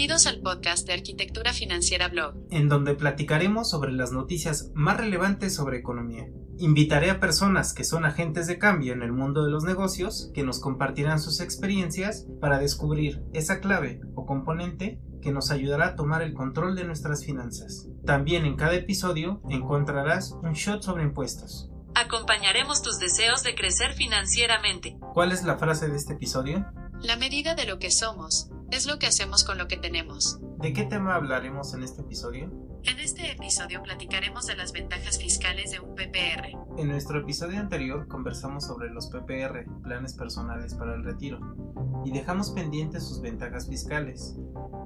Bienvenidos al podcast de Arquitectura Financiera Blog, en donde platicaremos sobre las noticias más relevantes sobre economía. Invitaré a personas que son agentes de cambio en el mundo de los negocios que nos compartirán sus experiencias para descubrir esa clave o componente que nos ayudará a tomar el control de nuestras finanzas. También en cada episodio encontrarás un shot sobre impuestos. Acompañaremos tus deseos de crecer financieramente. ¿Cuál es la frase de este episodio? La medida de lo que somos es lo que hacemos con lo que tenemos. ¿De qué tema hablaremos en este episodio? En este episodio platicaremos de las ventajas fiscales de un PPR. En nuestro episodio anterior conversamos sobre los PPR, planes personales para el retiro, y dejamos pendientes sus ventajas fiscales.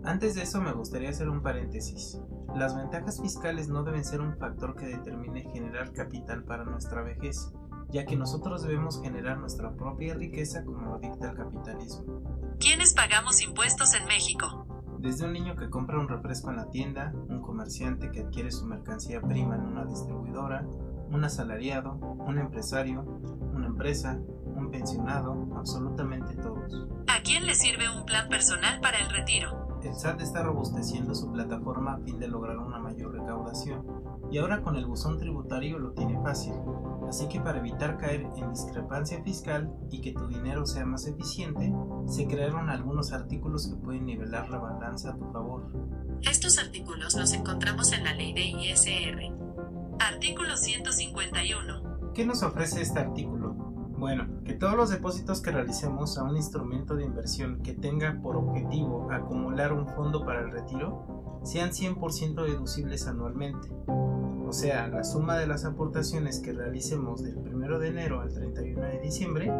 Antes de eso me gustaría hacer un paréntesis. Las ventajas fiscales no deben ser un factor que determine generar capital para nuestra vejez, ya que nosotros debemos generar nuestra propia riqueza como lo dicta el capitalismo. ¿Quiénes pagamos impuestos en México? Desde un niño que compra un refresco en la tienda, un comerciante que adquiere su mercancía prima en una distribuidora, un asalariado, un empresario, una empresa, un pensionado, absolutamente todos. ¿A quién le sirve un plan personal para el retiro? El SAT está robusteciendo su plataforma a fin de lograr una mayor recaudación, y ahora con el buzón tributario lo tiene fácil. Así que para evitar caer en discrepancia fiscal y que tu dinero sea más eficiente, se crearon algunos artículos que pueden nivelar la balanza a tu favor. Estos artículos los encontramos en la ley de ISR. Artículo 151. ¿Qué nos ofrece este artículo? Bueno, que todos los depósitos que realicemos a un instrumento de inversión que tenga por objetivo acumular un fondo para el retiro sean 100% deducibles anualmente. O sea, la suma de las aportaciones que realicemos del 1 de enero al 31 de diciembre,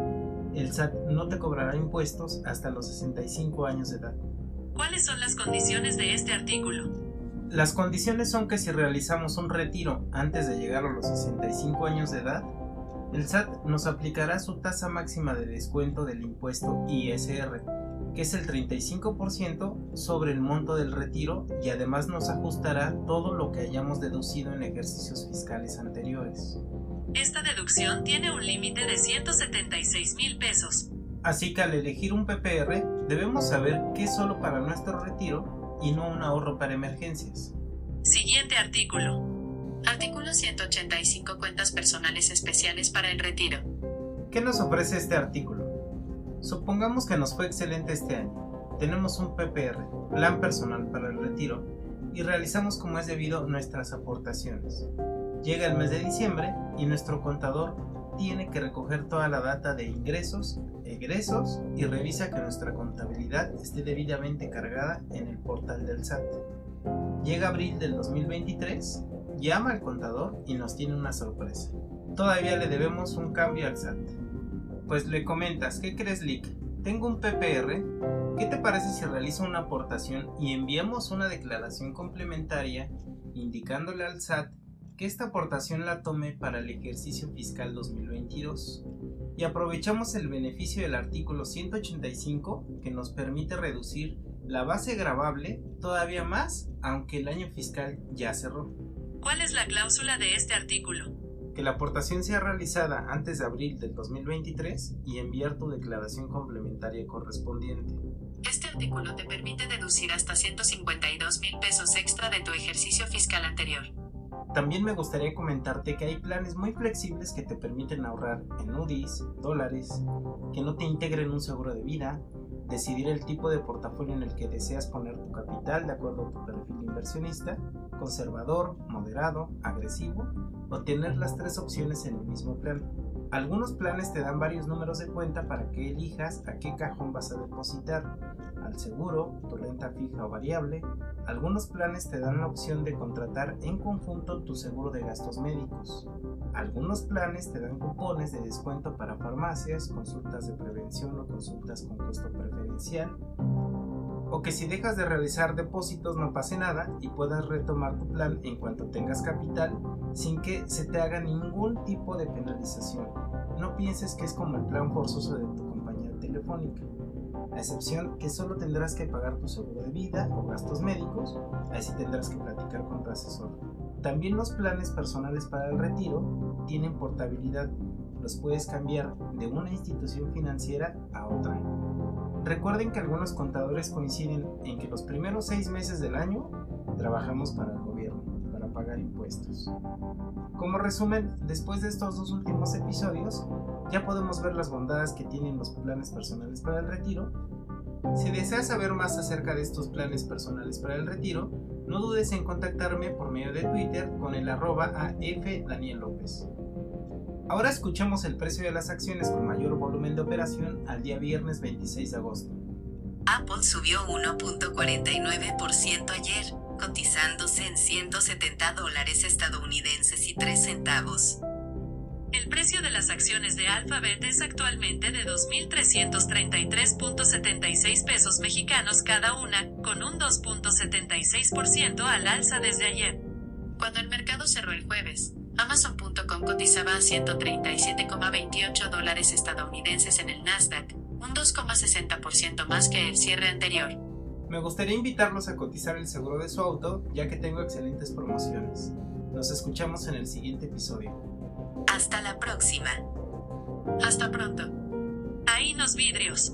el SAT no te cobrará impuestos hasta los 65 años de edad. ¿Cuáles son las condiciones de este artículo? Las condiciones son que si realizamos un retiro antes de llegar a los 65 años de edad, el SAT nos aplicará su tasa máxima de descuento del impuesto ISR, que es el 35% sobre el monto del retiro y además nos ajustará todo lo que hayamos deducido en ejercicios fiscales anteriores. Esta deducción tiene un límite de 176 mil pesos. Así que al elegir un PPR debemos saber que es solo para nuestro retiro y no un ahorro para emergencias. Siguiente artículo. Artículo 185 Cuentas personales especiales para el retiro. ¿Qué nos ofrece este artículo? Supongamos que nos fue excelente este año. Tenemos un PPR, Plan Personal para el Retiro, y realizamos como es debido nuestras aportaciones. Llega el mes de diciembre y nuestro contador tiene que recoger toda la data de ingresos, egresos y revisa que nuestra contabilidad esté debidamente cargada en el portal del SAT. Llega abril del 2023 llama al contador y nos tiene una sorpresa. Todavía le debemos un cambio al SAT. Pues le comentas, ¿qué crees, Lick? Tengo un PPR. ¿Qué te parece si realizo una aportación y enviamos una declaración complementaria indicándole al SAT que esta aportación la tome para el ejercicio fiscal 2022? Y aprovechamos el beneficio del artículo 185 que nos permite reducir la base grabable todavía más aunque el año fiscal ya cerró. ¿Cuál es la cláusula de este artículo? Que la aportación sea realizada antes de abril del 2023 y enviar tu declaración complementaria correspondiente. Este artículo te permite deducir hasta 152 mil pesos extra de tu ejercicio fiscal anterior. También me gustaría comentarte que hay planes muy flexibles que te permiten ahorrar en UDIs, dólares, que no te integren un seguro de vida, decidir el tipo de portafolio en el que deseas poner tu capital de acuerdo a tu perfil inversionista, conservador, moderado, agresivo o tener las tres opciones en el mismo plan. Algunos planes te dan varios números de cuenta para que elijas a qué cajón vas a depositar, al seguro, tu renta fija o variable. Algunos planes te dan la opción de contratar en conjunto tu seguro de gastos médicos. Algunos planes te dan cupones de descuento para farmacias, consultas de prevención o consultas con costo preferencial o que si dejas de realizar depósitos no pase nada y puedas retomar tu plan en cuanto tengas capital sin que se te haga ningún tipo de penalización. No pienses que es como el plan forzoso de tu compañía telefónica, a excepción que solo tendrás que pagar tu seguro de vida o gastos médicos, así tendrás que platicar con tu asesor. También los planes personales para el retiro tienen portabilidad, los puedes cambiar de una institución financiera a otra. Recuerden que algunos contadores coinciden en que los primeros seis meses del año trabajamos para el gobierno, para pagar impuestos. Como resumen, después de estos dos últimos episodios, ya podemos ver las bondades que tienen los planes personales para el retiro. Si deseas saber más acerca de estos planes personales para el retiro, no dudes en contactarme por medio de Twitter con el arroba AF Daniel López. Ahora escuchemos el precio de las acciones con mayor volumen de operación al día viernes 26 de agosto. Apple subió 1.49% ayer, cotizándose en 170 dólares estadounidenses y 3 centavos. El precio de las acciones de Alphabet es actualmente de 2.333.76 pesos mexicanos cada una, con un 2.76% al alza desde ayer. Cuando el mercado cerró el jueves, Amazon.com cotizaba a 137,28 dólares estadounidenses en el Nasdaq, un 2,60% más que el cierre anterior. Me gustaría invitarlos a cotizar el seguro de su auto, ya que tengo excelentes promociones. Nos escuchamos en el siguiente episodio. Hasta la próxima. Hasta pronto. Ahí nos vidrios.